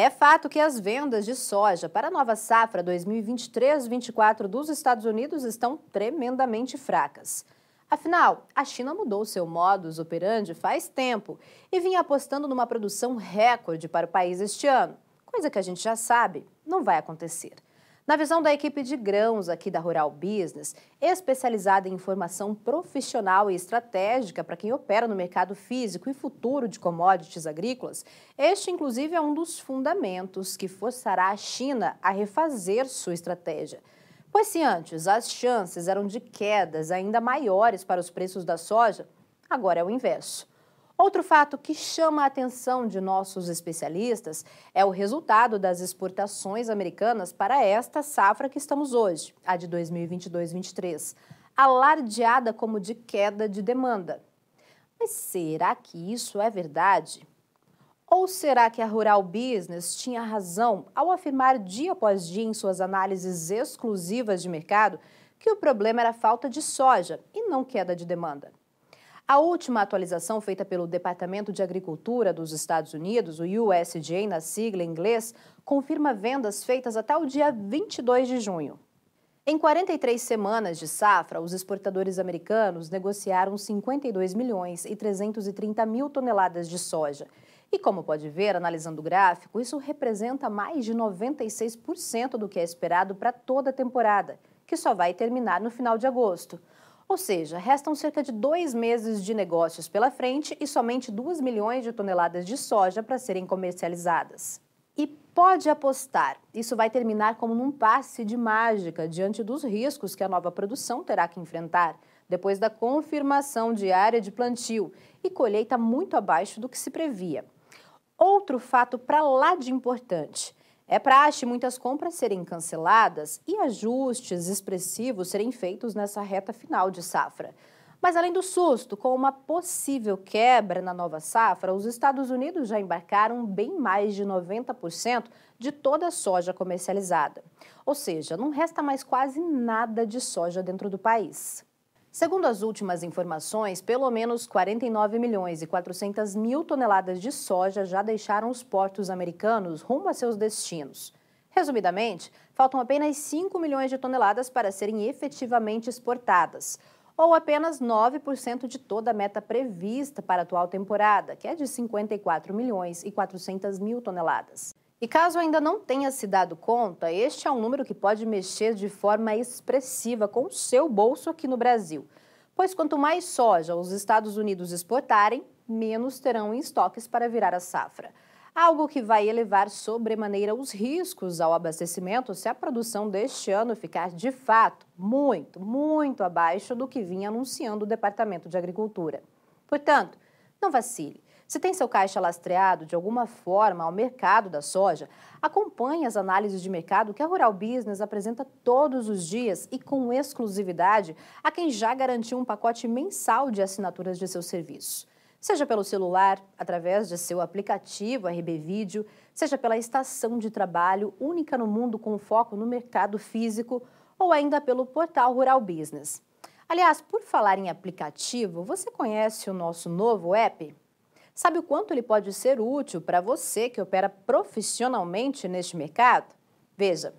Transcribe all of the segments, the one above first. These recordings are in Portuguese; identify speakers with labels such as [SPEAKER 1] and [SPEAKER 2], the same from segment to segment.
[SPEAKER 1] É fato que as vendas de soja para a nova safra 2023-24 dos Estados Unidos estão tremendamente fracas. Afinal, a China mudou seu modus operandi faz tempo e vinha apostando numa produção recorde para o país este ano, coisa que a gente já sabe não vai acontecer. Na visão da equipe de grãos aqui da Rural Business, especializada em informação profissional e estratégica para quem opera no mercado físico e futuro de commodities agrícolas, este, inclusive, é um dos fundamentos que forçará a China a refazer sua estratégia. Pois se antes as chances eram de quedas ainda maiores para os preços da soja, agora é o inverso. Outro fato que chama a atenção de nossos especialistas é o resultado das exportações americanas para esta safra que estamos hoje, a de 2022-23, alardeada como de queda de demanda. Mas será que isso é verdade? Ou será que a Rural Business tinha razão ao afirmar dia após dia em suas análises exclusivas de mercado que o problema era falta de soja e não queda de demanda? A última atualização feita pelo Departamento de Agricultura dos Estados Unidos, o USDA na sigla em inglês, confirma vendas feitas até o dia 22 de junho. Em 43 semanas de safra, os exportadores americanos negociaram 52 milhões e 330 mil toneladas de soja. E como pode ver, analisando o gráfico, isso representa mais de 96% do que é esperado para toda a temporada, que só vai terminar no final de agosto. Ou seja, restam cerca de dois meses de negócios pela frente e somente 2 milhões de toneladas de soja para serem comercializadas. E pode apostar, isso vai terminar como num passe de mágica diante dos riscos que a nova produção terá que enfrentar, depois da confirmação de área de plantio e colheita muito abaixo do que se previa. Outro fato para lá de importante. É praxe muitas compras serem canceladas e ajustes expressivos serem feitos nessa reta final de safra. Mas além do susto, com uma possível quebra na nova safra, os Estados Unidos já embarcaram bem mais de 90% de toda a soja comercializada. Ou seja, não resta mais quase nada de soja dentro do país. Segundo as últimas informações, pelo menos 49 milhões e 400 mil toneladas de soja já deixaram os portos americanos rumo a seus destinos. Resumidamente, faltam apenas 5 milhões de toneladas para serem efetivamente exportadas, ou apenas 9% de toda a meta prevista para a atual temporada, que é de 54 milhões e 400 mil toneladas. E caso ainda não tenha se dado conta, este é um número que pode mexer de forma expressiva com o seu bolso aqui no Brasil. Pois quanto mais soja os Estados Unidos exportarem, menos terão em estoques para virar a safra. Algo que vai elevar sobremaneira os riscos ao abastecimento se a produção deste ano ficar de fato muito, muito abaixo do que vinha anunciando o Departamento de Agricultura. Portanto, não vacile. Se tem seu caixa lastreado de alguma forma ao mercado da soja, acompanhe as análises de mercado que a Rural Business apresenta todos os dias e com exclusividade a quem já garantiu um pacote mensal de assinaturas de seu serviço. Seja pelo celular, através de seu aplicativo RB Vídeo, seja pela estação de trabalho única no mundo com foco no mercado físico ou ainda pelo portal Rural Business. Aliás, por falar em aplicativo, você conhece o nosso novo app? Sabe o quanto ele pode ser útil para você que opera profissionalmente neste mercado? Veja.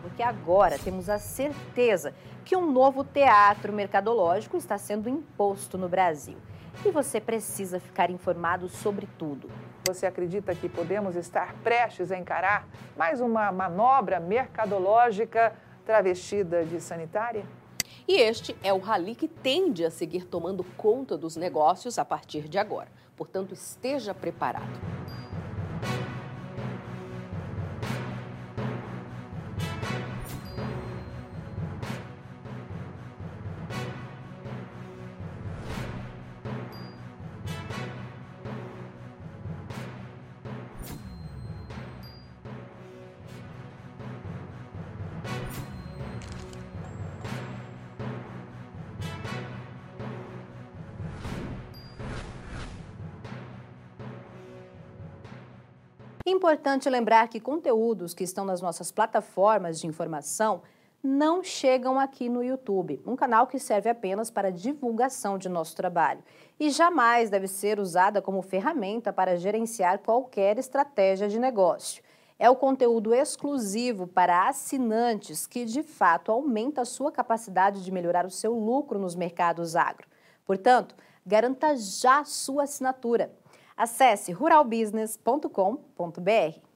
[SPEAKER 1] Porque agora temos a certeza que um novo teatro mercadológico está sendo imposto no Brasil. E você precisa ficar informado sobre tudo.
[SPEAKER 2] Você acredita que podemos estar prestes a encarar mais uma manobra mercadológica travestida de sanitária?
[SPEAKER 3] E este é o rally que tende a seguir tomando conta dos negócios a partir de agora. Portanto, esteja preparado.
[SPEAKER 1] Importante lembrar que conteúdos que estão nas nossas plataformas de informação não chegam aqui no YouTube, um canal que serve apenas para divulgação de nosso trabalho e jamais deve ser usada como ferramenta para gerenciar qualquer estratégia de negócio. É o conteúdo exclusivo para assinantes que, de fato, aumenta a sua capacidade de melhorar o seu lucro nos mercados agro. Portanto, garanta já sua assinatura. Acesse ruralbusiness.com.br.